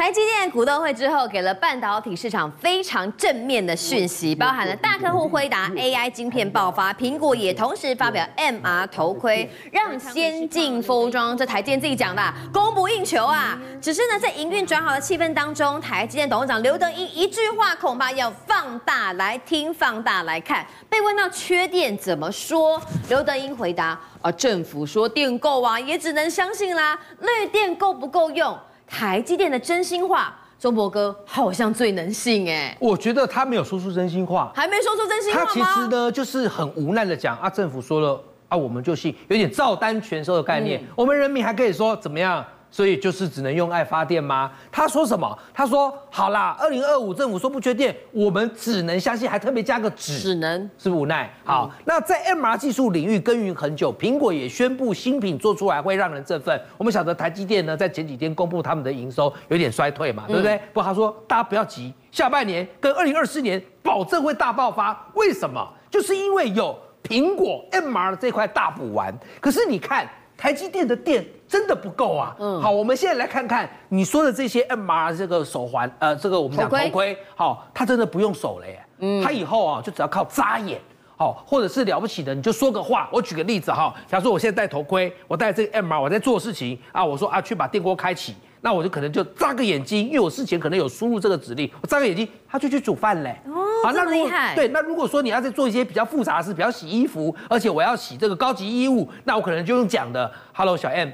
台积电股东会之后，给了半导体市场非常正面的讯息，包含了大客户辉达 AI 晶片爆发，苹果也同时发表 MR 头盔，让先进封装，这台积电自己讲的，供不应求啊。只是呢，在营运转好的气氛当中，台积电董事长刘德英一句话恐怕要放大来听，放大来看。被问到缺电怎么说，刘德英回答：啊，政府说电够啊，也只能相信啦。绿电够不够用？台积电的真心话，中博哥好像最能信哎。我觉得他没有说出真心话，还没说出真心话吗？他其实呢，就是很无奈的讲啊，政府说了啊，我们就信，有点照单全收的概念。嗯、我们人民还可以说怎么样？所以就是只能用爱发电吗？他说什么？他说好啦，二零二五政府说不缺电，我们只能相信，还特别加个只，只能是不是无奈。好，嗯、那在 MR 技术领域耕耘很久，苹果也宣布新品做出来会让人振奋。我们晓得台积电呢，在前几天公布他们的营收有点衰退嘛，对不对？嗯、不过他说大家不要急，下半年跟二零二四年保证会大爆发。为什么？就是因为有苹果 MR 这块大补丸。可是你看。台积电的电真的不够啊！嗯，好，我们现在来看看你说的这些 MR 这个手环，呃，这个我们讲头盔，好，它真的不用手了耶。嗯，它以后啊就只要靠眨眼，好，或者是了不起的，你就说个话。我举个例子哈，假如说我现在戴头盔，我戴这个 MR，我在做事情啊，我说啊去把电锅开启。那我就可能就眨个眼睛，因为我事前可能有输入这个指令，我眨个眼睛，他就去煮饭嘞。哦，好，这么厉害。对，那如果说你要再做一些比较复杂的事，比较洗衣服，而且我要洗这个高级衣物，那我可能就用讲的，Hello 小 M，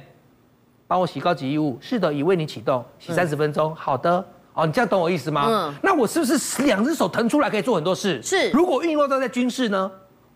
帮我洗高级衣物。是的，已为你启动，洗三十分钟。嗯、好的，哦，你这样懂我意思吗？嗯。那我是不是两只手腾出来可以做很多事？是。如果运用到在军事呢？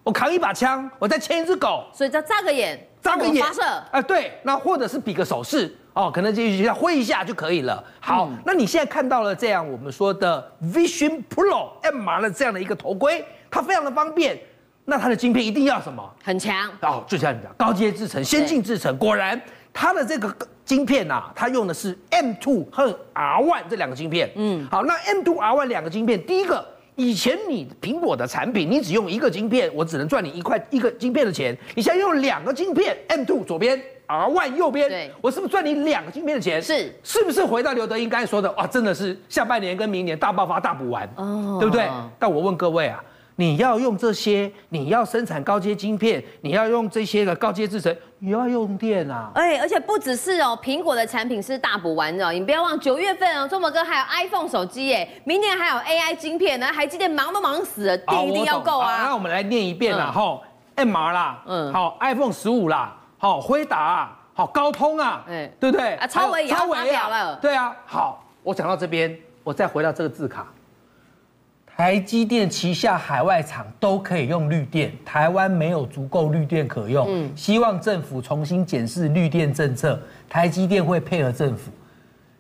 我扛一把枪，我再牵一只狗。所以叫眨个眼，眨个眼发射。啊、呃，对，那或者是比个手势。哦，可能就要挥一下就可以了。好，嗯、那你现在看到了这样我们说的 Vision Pro MR 的这样的一个头盔，它非常的方便。那它的晶片一定要什么？很强哦，就像你讲，高阶制程、先进制程。果然，它的这个晶片呐、啊，它用的是 M2 和 R1 这两个晶片。嗯，好，那 M2、R1 两个晶片，第一个，以前你苹果的产品，你只用一个晶片，我只能赚你一块一个晶片的钱。你现在用两个晶片，M2 左边。R one 右边，我是不是赚你两个晶片的钱？是，是不是回到刘德英刚才说的？哇，真的是下半年跟明年大爆发、大补完，哦，对不对？但我问各位啊，你要用这些，你要生产高阶晶片，你要用这些的高阶制程，你要用电啊！哎，而且不只是哦，苹果的产品是大补完的，你不要忘九月份哦，中博哥还有 iPhone 手机哎，明年还有 AI 晶片呢，台积电忙都忙死了，电一定要够啊！那我们来念一遍啦，吼，MR 啦，嗯，好，iPhone 十五啦。好，辉达啊，好，高通啊，哎，对不对？啊，超伟也要发表了。对啊，好，我讲到这边，我再回到这个字卡。台积电旗下海外厂都可以用绿电，台湾没有足够绿电可用。嗯，希望政府重新检视绿电政策，台积电会配合政府。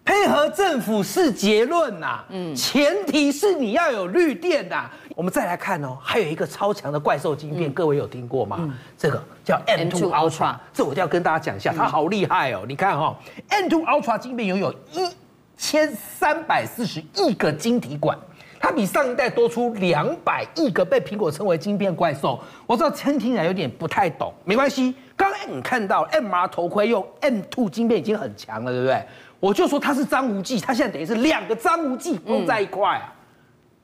配合政府是结论呐，嗯，前提是你要有绿电呐。我们再来看哦，还有一个超强的怪兽晶片，各位有听过吗？这个叫 M2 Ultra，这我就要跟大家讲一下，它好厉害哦。你看哈，M2 Ultra 晶片拥有一千三百四十亿个晶体管，它比上一代多出两百亿个，被苹果称为晶片怪兽。我知道听起来有点不太懂，没关系。刚才你看到 MR 头盔用 M2 晶片已经很强了，对不对？我就说它是张无忌，它现在等于是两个张无忌碰在一块啊。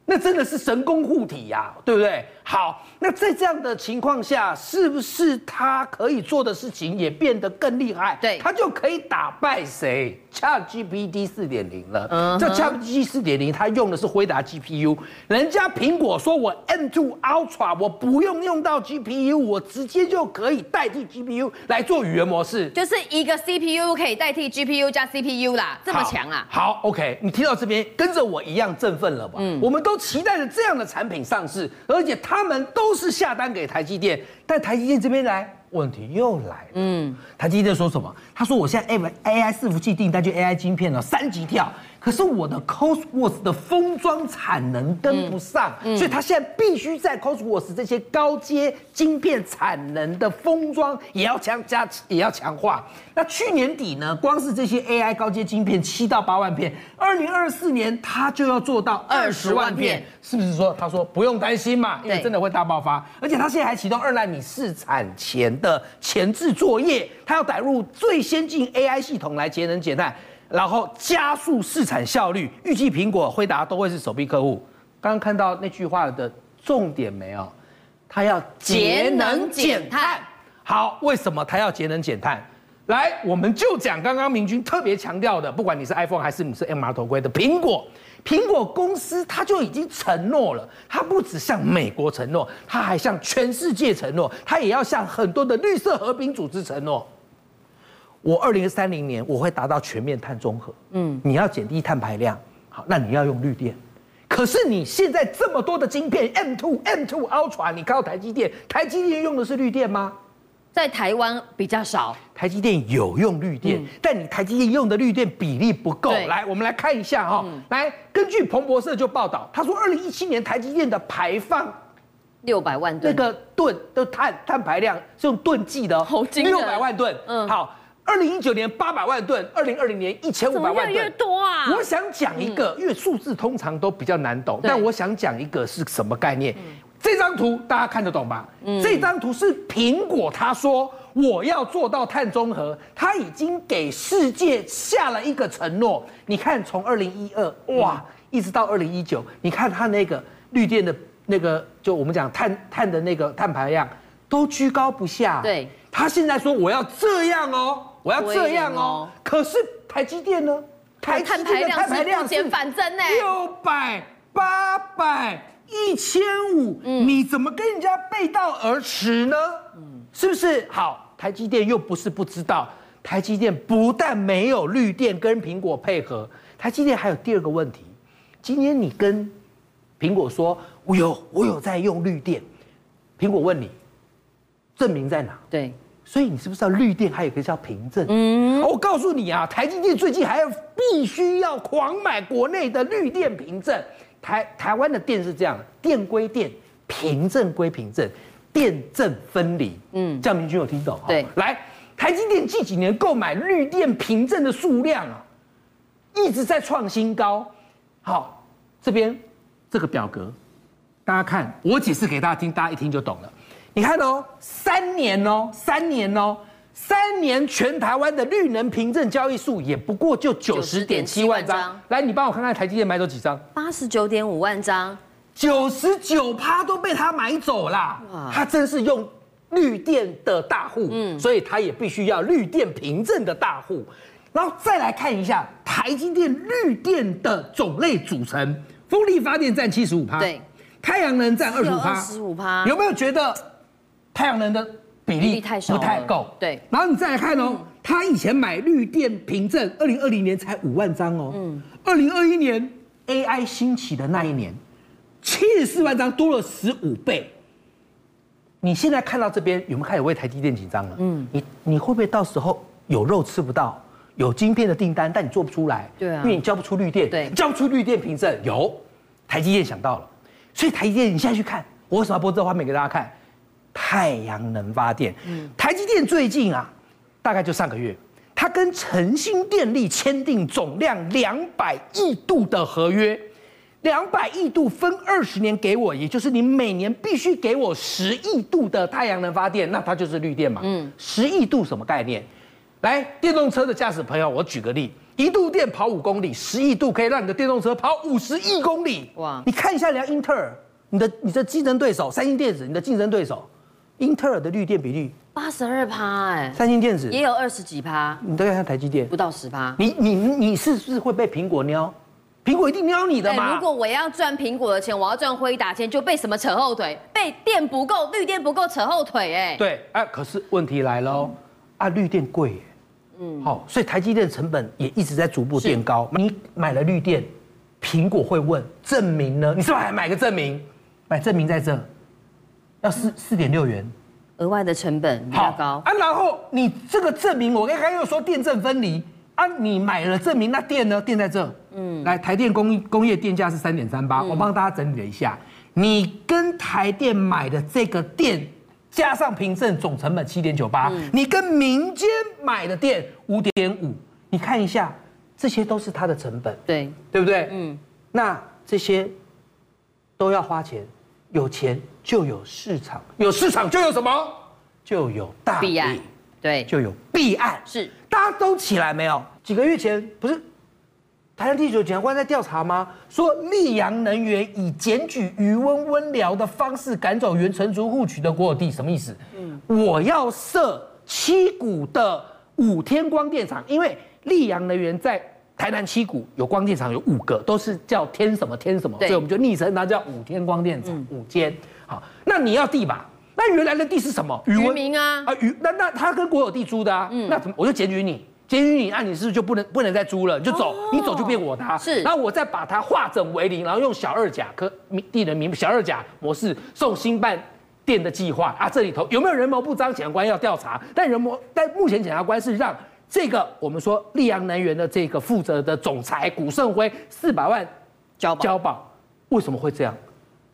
那真的是神功护体呀，对不对？好，那在这样的情况下，是不是他可以做的事情也变得更厉害？对，他就可以打败谁？ChatGPT 四点零了。嗯，这 ChatGPT 四点零，它用的是辉达 GPU。人家苹果说我 M2 Ultra 我不用用到 GPU，我直接就可以代替 GPU 来做语言模式，就是一个 CPU 可以代替 GPU 加 CPU 啦，这么强啊！好，好，OK，你听到这边跟着我一样振奋了吧？嗯，我们都期待着这样的产品上市，而且它。他们都是下单给台积电，但台积电这边来，问题又来了。嗯，台积电说什么？他说我现在 AI 伺服器订单就 AI 晶片了，三级跳。可是我的 Cosworth 的封装产能跟不上，嗯嗯、所以他现在必须在 Cosworth 这些高阶晶片产能的封装也要强加，也要强化。那去年底呢，光是这些 AI 高阶晶片七到八万片，二零二四年他就要做到二十万片，是不是说他说不用担心嘛？因为真的会大爆发，而且他现在还启动二纳米试产前的前置作业，他要导入最先进 AI 系统来节能减碳。然后加速市场效率，预计苹果、辉达都会是首批客户。刚刚看到那句话的重点没有？它要节能减碳。好，为什么它要节能减碳？来，我们就讲刚刚明君特别强调的，不管你是 iPhone 还是你是 MR 头盔的苹果，苹果公司它就已经承诺了，它不只向美国承诺，它还向全世界承诺，它也要向很多的绿色和平组织承诺。我二零三零年我会达到全面碳中和。嗯，你要减低碳排量，好，那你要用绿电。可是你现在这么多的晶片，M2、M2 Ultra，你看到台积电，台积电用的是绿电吗？在台湾比较少。台积电有用绿电，嗯、但你台积电用的绿电比例不够。来，我们来看一下哈。嗯、来，根据彭博社就报道，他说二零一七年台积电的排放六百万吨，那个吨的碳碳排量是用吨计的，六百万吨。嗯，好。二零一九年八百万吨，二零二零年一千五百万吨，越多啊！我想讲一个，因为数字通常都比较难懂，但我想讲一个是什么概念？这张图大家看得懂吧？这张图是苹果，他说我要做到碳中和，他已经给世界下了一个承诺。你看，从二零一二哇，一直到二零一九，你看他那个绿电的那个，就我们讲碳碳的那个碳排量都居高不下。对，他现在说我要这样哦。我要这样哦，可是台积电呢？台积电的碳排量是反增呢，六百、八百、一千五，你怎么跟人家背道而驰呢？嗯，是不是？好，台积电又不是不知道，台积电不但没有绿电跟苹果配合，台积电还有第二个问题。今天你跟苹果说，我有我有在用绿电，苹果问你，证明在哪？对。所以你是不是知道绿电还有一个叫凭证？嗯，我告诉你啊，台积电最近还要必须要狂买国内的绿电凭证。台台湾的电是这样，电归电，凭证归凭证，电证分离。嗯，这样明君有听懂？对，来，台积电近几年购买绿电凭证的数量啊，一直在创新高。好，这边这个表格，大家看，我解释给大家听，大家一听就懂了。你看哦，三年哦，三年哦，三年全台湾的绿能凭证交易数也不过就九十点七万张。来，你帮我看看台积电买走几张？八十九点五万张，九十九趴都被他买走了。哇，他真是用绿电的大户，嗯，所以他也必须要绿电凭证的大户。然后再来看一下台积电绿电的种类组成，风力发电占七十五趴，对，太阳能占二十五趴，十五趴，有没有觉得？太阳能的比例不太够，对。然后你再来看哦，他以前买绿电凭证，二零二零年才五万张哦，嗯，二零二一年 AI 兴起的那一年，七十四万张，多了十五倍。你现在看到这边有没有开始为台积电紧张了？嗯，你你会不会到时候有肉吃不到，有晶片的订单，但你做不出来？对啊，因为你交不出绿电，对，交不出绿电凭证，有台积电想到了，所以台积电你现在去看，我为什么要播这画面给大家看？太阳能发电，台积电最近啊，大概就上个月，它跟诚兴电力签订总量两百亿度的合约，两百亿度分二十年给我，也就是你每年必须给我十亿度的太阳能发电，那它就是绿电嘛。嗯，十亿度什么概念？来，电动车的驾驶朋友，我举个例，一度电跑五公里，十亿度可以让你的电动车跑五十亿公里。哇，你看一下人家英特尔，你的你的竞争对手，三星电子，你的竞争对手。英特尔的绿电比率八十二趴，哎，三星电子也有二十几趴，你再看看台积电，不到十趴。你你你是不是会被苹果瞄？苹果一定瞄你的嘛？如果我要赚苹果的钱，我要赚辉达钱，就被什么扯后腿？被电不够，绿电不够扯后腿，哎。对，哎，可是问题来了，啊，绿电贵，嗯，好，所以台积电的成本也一直在逐步垫高。你买了绿电，苹果会问证明呢？你是不是还买个证明？买证明在这。要四四点六元，额外的成本比较高啊。然后你这个证明，我刚刚又说电证分离啊，你买了证明，那电呢？电在这，嗯，来台电工工业电价是三点三八，我帮大家整理了一下，你跟台电买的这个电加上凭证总成本七点九八，你跟民间买的电五点五，你看一下，这些都是它的成本，对对不对？嗯，那这些都要花钱。有钱就有市场，有市场就有什么？就有大利，对，就有弊案。是，大家都起来没有？几个月前不是台湾地检检察官在调查吗？说溧阳能源以检举余温温疗的方式赶走原承租户取得国有地，什么意思？嗯，我要设七股的五天光电厂，因为溧阳能源在台南七股有光电厂有五个，都是叫天什么天什么，所以我们就昵称它叫五天光电厂，嗯、五间。好，那你要地吧？那原来的地是什么？渔民啊啊渔那那他跟国有地租的啊，嗯、那怎么我就检举你？检举你，那你是不是就不能不能再租了？你就走，哦、你走就变我的、啊。是，然后我再把它化整为零，然后用小二甲科地人名小二甲模式送新办电的计划啊，这里头有没有人谋不彰？检察官要调查，但人谋但目前检察官是让这个我们说溧阳能源的这个负责的总裁古胜辉四百万交保交保，为什么会这样？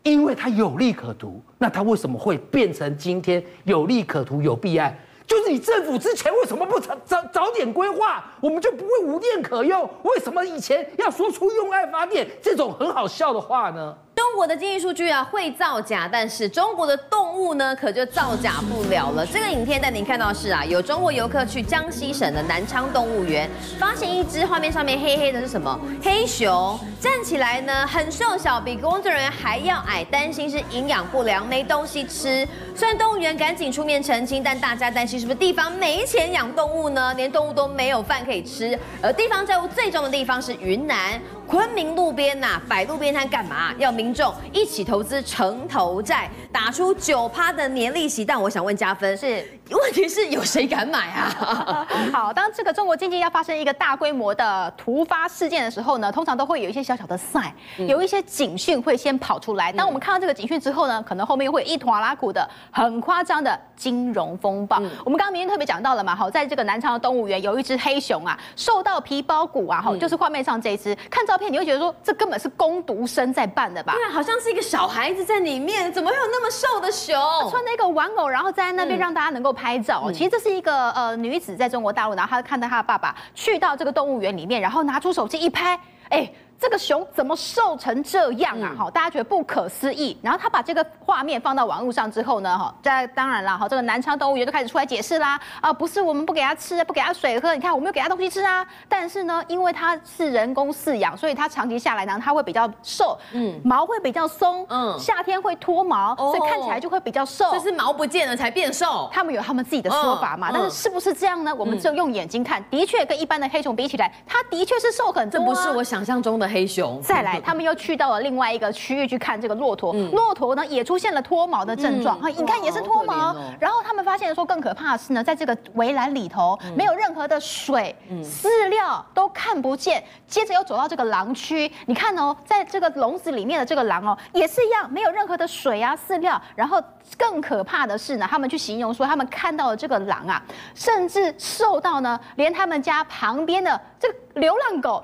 因为他有利可图，那他为什么会变成今天有利可图有弊案？就是你政府之前为什么不早早早点规划，我们就不会无电可用？为什么以前要说出用爱发电这种很好笑的话呢？中国的经济数据啊会造假，但是中国的动物呢可就造假不了了。这个影片带您看到是啊，有中国游客去江西省的南昌动物园，发现一只画面上面黑黑的是什么？黑熊站起来呢很瘦小，比工作人员还要矮，担心是营养不良没东西吃。虽然动物园赶紧出面澄清，但大家担心是不是地方没钱养动物呢？连动物都没有饭可以吃。而地方债务最重的地方是云南。昆明路边呐、摆路边摊干嘛？要民众一起投资城投债，打出九趴的年利息。但我想问加分，是问题是有谁敢买啊？好，当这个中国经济要发生一个大规模的突发事件的时候呢，通常都会有一些小小的 sign，有一些警讯会先跑出来。当我们看到这个警讯之后呢，可能后面会一拖拉库的很夸张的金融风暴。嗯、我们刚刚明天特别讲到了嘛，好，在这个南昌的动物园有一只黑熊啊，瘦到皮包骨啊，哈，就是画面上这一只，看照片。你会觉得说，这根本是工读生在办的吧？对，好像是一个小孩子在里面，怎么会有那么瘦的熊？穿那个玩偶，然后在那边让大家能够拍照。嗯、其实这是一个呃女子在中国大陆，然后她看到她的爸爸去到这个动物园里面，然后拿出手机一拍，哎。这个熊怎么瘦成这样啊？哈，大家觉得不可思议。然后他把这个画面放到网络上之后呢，哈，这当然了，哈，这个南昌动物园就开始出来解释啦。啊，不是我们不给它吃，不给它水喝，你看我们有给它东西吃啊。但是呢，因为它是人工饲养，所以它长期下来呢，它会比较瘦，嗯，毛会比较松，嗯，夏天会脱毛，所以看起来就会比较瘦。这是毛不见了才变瘦，他们有他们自己的说法嘛。但是是不是这样呢？我们就用眼睛看，的确跟一般的黑熊比起来，它的确是瘦很多。这不是我想象中的黑熊。再来。他们又去到了另外一个区域去看这个骆驼，骆驼呢也出现了脱毛的症状，啊、嗯，你看也是脱毛。哦、然后他们发现说更可怕的是呢，在这个围栏里头没有任何的水、嗯、饲料都看不见。接着又走到这个狼区，你看哦，在这个笼子里面的这个狼哦，也是一样没有任何的水啊饲料。然后更可怕的是呢，他们去形容说他们看到了这个狼啊，甚至瘦到呢，连他们家旁边的这个流浪狗。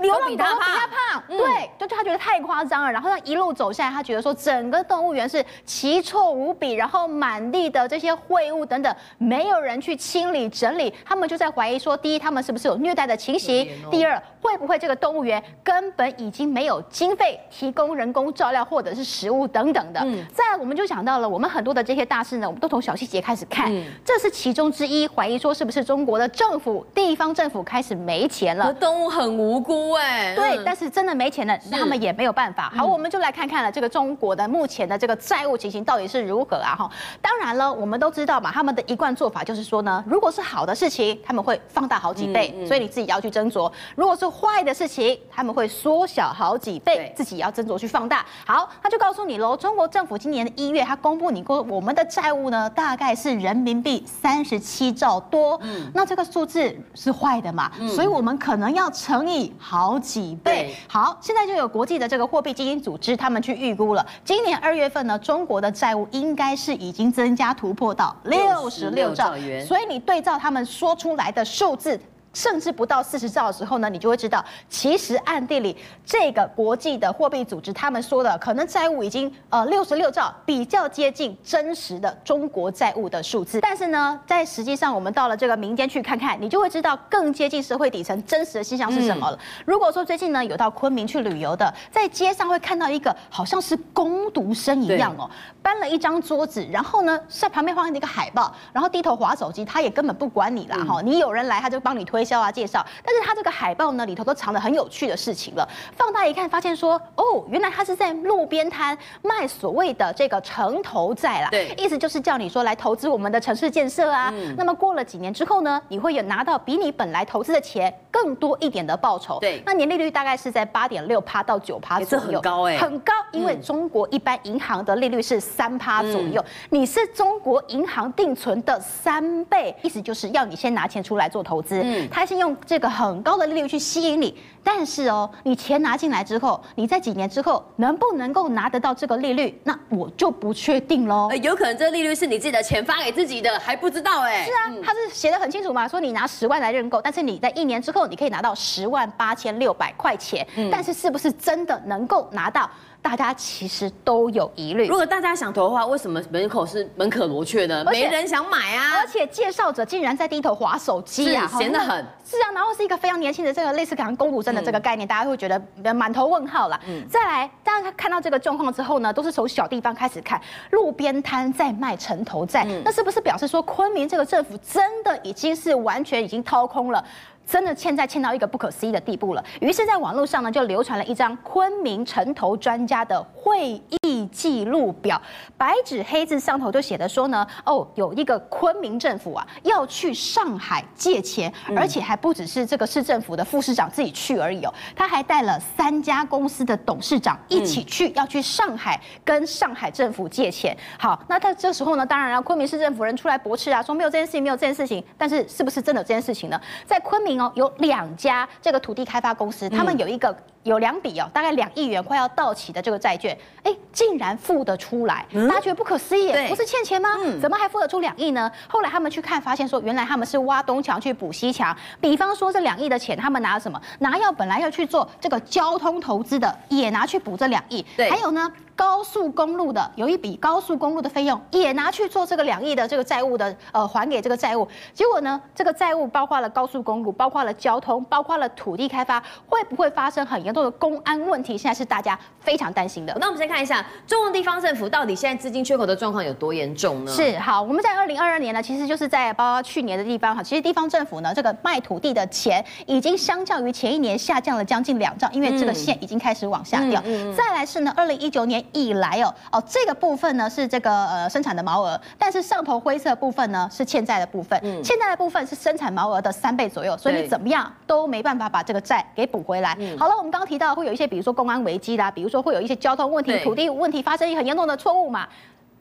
流浪狗都比他胖，嗯、对，就他觉得太夸张了。然后他一路走下来，他觉得说整个动物园是奇臭无比，然后满地的这些秽物等等，没有人去清理整理。他们就在怀疑说，第一，他们是不是有虐待的情形？第二，会不会这个动物园根本已经没有经费提供人工照料或者是食物等等的？嗯、再，我们就想到了，我们很多的这些大事呢，我们都从小细节开始看，嗯、这是其中之一。怀疑说，是不是中国的政府、地方政府开始没钱了？动物很无辜。对，嗯、但是真的没钱了，他们也没有办法。好，我们就来看看了这个中国的目前的这个债务情形到底是如何啊？哈，当然了，我们都知道嘛，他们的一贯做法就是说呢，如果是好的事情，他们会放大好几倍，嗯嗯、所以你自己要去斟酌；如果是坏的事情，他们会缩小好几倍，自己要斟酌去放大。好，他就告诉你喽，中国政府今年的一月，他公布你过我们的债务呢，大概是人民币三十七兆多。嗯，那这个数字是坏的嘛？嗯、所以我们可能要乘以好。好几倍。好，现在就有国际的这个货币基金组织，他们去预估了，今年二月份呢，中国的债务应该是已经增加突破到六十六兆元。所以你对照他们说出来的数字。甚至不到四十兆的时候呢，你就会知道，其实暗地里这个国际的货币组织他们说的可能债务已经呃六十六兆，比较接近真实的中国债务的数字。但是呢，在实际上我们到了这个民间去看看，你就会知道更接近社会底层真实的现象是什么了。嗯、如果说最近呢有到昆明去旅游的，在街上会看到一个好像是工读生一样哦，搬了一张桌子，然后呢在旁边放一个海报，然后低头划手机，他也根本不管你啦哈，嗯、你有人来他就帮你推。推销啊，介绍，但是他这个海报呢里头都藏了很有趣的事情了。放大一看，发现说，哦，原来他是在路边摊卖所谓的这个城投债啦。对，意思就是叫你说来投资我们的城市建设啊。嗯、那么过了几年之后呢，你会有拿到比你本来投资的钱更多一点的报酬。对，那年利率大概是在八点六趴到九趴左右，欸、很高哎，很高。因为中国一般银行的利率是三趴左右，嗯、你是中国银行定存的三倍，意思就是要你先拿钱出来做投资。嗯。他是用这个很高的利率去吸引你，但是哦，你钱拿进来之后，你在几年之后能不能够拿得到这个利率，那我就不确定喽。有可能这个利率是你自己的钱发给自己的，还不知道哎。是啊，他是写得很清楚嘛，说你拿十万来认购，但是你在一年之后你可以拿到十万八千六百块钱，嗯、但是是不是真的能够拿到？大家其实都有疑虑。如果大家想投的话，为什么门口是门可罗雀呢？没人想买啊！而且介绍者竟然在低头划手机啊，闲得很。是啊，然后是一个非常年轻的这个类似可能工读生的这个概念，嗯、大家会觉得满头问号了。嗯。再来，大家看到这个状况之后呢，都是从小地方开始看，路边摊在卖城投债，嗯、那是不是表示说昆明这个政府真的已经是完全已经掏空了？真的欠债欠到一个不可思议的地步了，于是，在网络上呢，就流传了一张昆明城投专家的会议记录表，白纸黑字上头就写的说呢，哦，有一个昆明政府啊，要去上海借钱，而且还不只是这个市政府的副市长自己去而已哦，他还带了三家公司的董事长一起去，要去上海跟上海政府借钱。好，那他这时候呢，当然了，昆明市政府人出来驳斥啊，说没有这件事情，没有这件事情，但是是不是真的有这件事情呢？在昆明。有两家这个土地开发公司，他们有一个有两笔哦，大概两亿元快要到期的这个债券，哎，竟然付得出来，大家觉得不可思议，不是欠钱吗？怎么还付得出两亿呢？后来他们去看，发现说原来他们是挖东墙去补西墙，比方说这两亿的钱，他们拿了什么？拿要本来要去做这个交通投资的，也拿去补这两亿，对，还有呢？高速公路的有一笔高速公路的费用也拿去做这个两亿的这个债务的呃还给这个债务，结果呢，这个债务包括了高速公路，包括了交通，包括了土地开发，会不会发生很严重的公安问题？现在是大家非常担心的。那我们先看一下中央地方政府到底现在资金缺口的状况有多严重呢？是好，我们在二零二二年呢，其实就是在包括去年的地方哈，其实地方政府呢这个卖土地的钱已经相较于前一年下降了将近两兆，因为这个线已经开始往下掉。嗯嗯嗯、再来是呢，二零一九年。以来哦哦，这个部分呢是这个呃生产的毛额，但是上头灰色部分呢是欠债的部分，嗯、欠债的部分是生产毛额的三倍左右，所以你怎么样都没办法把这个债给补回来。嗯、好了，我们刚刚提到会有一些，比如说公安危机啦，比如说会有一些交通问题、土地问题发生一很严重的错误嘛，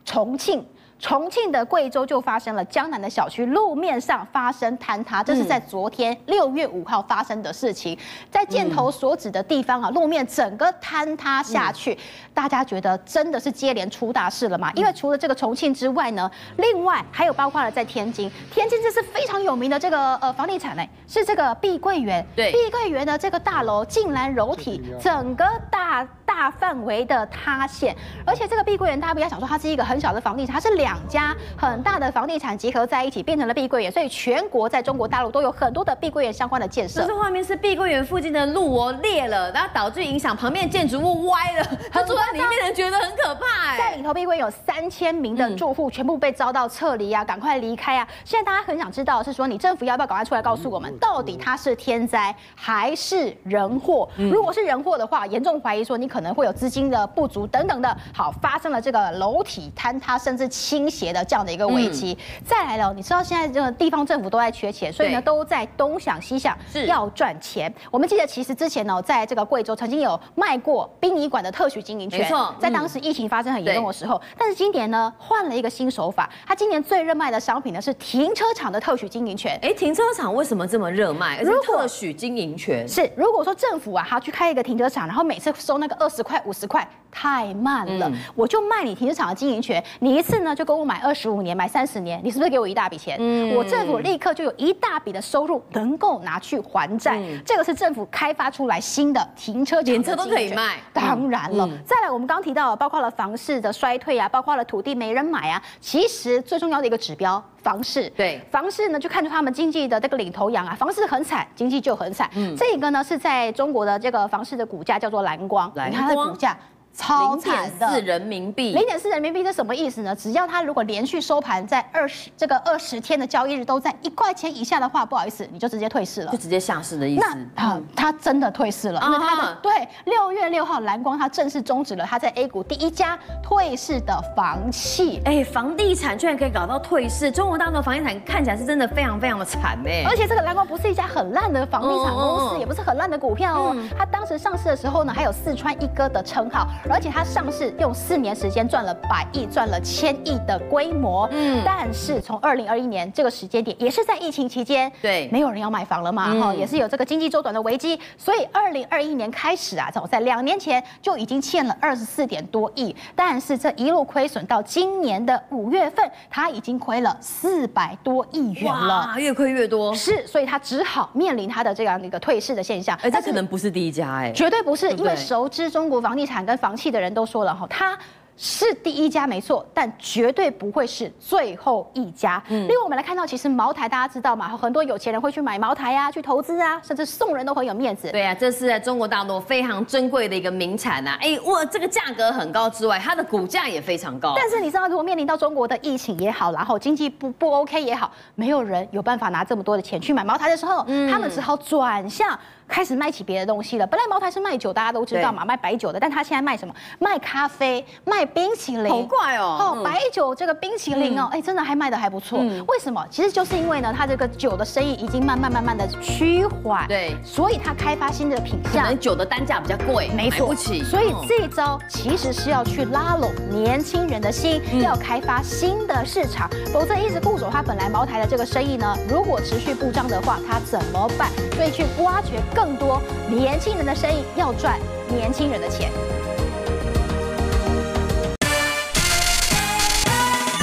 重庆。重庆的贵州就发生了江南的小区路面上发生坍塌，这是在昨天六月五号发生的事情，在箭头所指的地方啊，路面整个坍塌下去，大家觉得真的是接连出大事了吗？因为除了这个重庆之外呢，另外还有包括了在天津，天津这是非常有名的这个呃房地产呢，是这个碧桂园，对，碧桂园的这个大楼竟然楼体整个大大范围的塌陷，而且这个碧桂园大家不要想说它是一个很小的房地产，它是两。家很大的房地产结合在一起，变成了碧桂园，所以全国在中国大陆都有很多的碧桂园相关的建设。这画面是碧桂园附近的路哦裂了，然后导致影响旁边建筑物歪了，他住在里面的人觉得很可怕。在里头，碧桂园有三千名的住户全部被遭到撤离啊，赶快离开啊！现在大家很想知道是说，你政府要不要赶快出来告诉我们，到底它是天灾还是人祸？如果是人祸的话，严重怀疑说你可能会有资金的不足等等的。好，发生了这个楼体坍塌甚至倾。斜的这样的一个危机，嗯、再来了，你知道现在这个地方政府都在缺钱，所以呢都在东想西想，是要赚钱。我们记得其实之前呢，在这个贵州曾经有卖过殡仪馆的特许经营权，没错，在当时疫情发生很严重的时候。嗯、但是今年呢换了一个新手法，他今年最热卖的商品呢是停车场的特许经营权。哎，停车场为什么这么热卖？而且特许经营权是如果说政府啊，他去开一个停车场，然后每次收那个二十十块、五十块，太慢了，我就卖你停车场的经营权，你一次呢就跟我买二十五年、买三十年，你是不是给我一大笔钱？嗯，我政府立刻就有一大笔的收入能够拿去还债，这个是政府开发出来新的停车场，连车都可以卖。当然了，再来我们刚提到，包括了房市的衰退啊，包括了土地没人买啊，其实最重要的一个指标。房市对房市呢，就看出他们经济的这个领头羊啊，房市很惨，经济就很惨。嗯，这个呢是在中国的这个房市的股价叫做蓝光，蓝光你看它的股价。超惨的，四人民币，零点四人民币这什么意思呢？只要它如果连续收盘在二十这个二十天的交易日都在一块钱以下的话，不好意思，你就直接退市了，就直接下市的意思。那啊，它真的退市了，因为它的对六月六号蓝光它正式终止了它在 A 股第一家退市的房企。哎，房地产居然可以搞到退市，中国大陆的房地产看起来是真的非常非常的惨哎。而且这个蓝光不是一家很烂的房地产公司，也不是很烂的股票哦。它当时上市的时候呢，还有四川一哥的称号，而且它上市。用四年时间赚了百亿，赚了千亿的规模。嗯，但是从二零二一年这个时间点，也是在疫情期间，对，没有人要买房了嘛，哈、嗯，也是有这个经济周转的危机，所以二零二一年开始啊，早在两年前就已经欠了二十四点多亿，但是这一路亏损到今年的五月份，它已经亏了四百多亿元了，越亏越多，是，所以它只好面临它的这样的一个退市的现象。哎，这可能不是第一家，哎，绝对不是，因为熟知中国房地产跟房企的人都说了哈。它是第一家没错，但绝对不会是最后一家。嗯，另外我们来看到，其实茅台大家知道嘛？很多有钱人会去买茅台啊，去投资啊，甚至送人都很有面子。对啊，这是在中国大陆非常珍贵的一个名产呐。哎，哇，这个价格很高之外，它的股价也非常高。但是你知道，如果面临到中国的疫情也好，然后经济不不 OK 也好，没有人有办法拿这么多的钱去买茅台的时候，嗯，他们只好转向。开始卖起别的东西了。本来茅台是卖酒，大家都知道嘛，卖白酒的。但他现在卖什么？卖咖啡，卖冰淇淋。好怪哦！哦，白酒这个冰淇淋哦，哎，真的还卖的还不错。为什么？其实就是因为呢，他这个酒的生意已经慢慢慢慢的趋缓。对，所以他开发新的品相。可能酒的单价比较贵，没错。不起。所以这一招其实是要去拉拢年轻人的心，要开发新的市场。否则一直固守他本来茅台的这个生意呢，如果持续不涨的话，他怎么办？所以去挖掘。更多年轻人的生意，要赚年轻人的钱。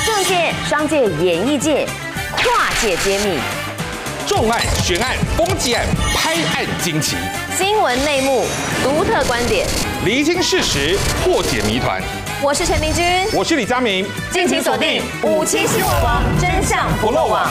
政界、商界、演艺界，跨界揭秘，重案、悬案、攻击案、拍案惊奇，新闻内幕、独特观点，厘清事实，破解谜团。我是陈明君，我是李佳明，敬请锁定五七新闻网，真相不漏网。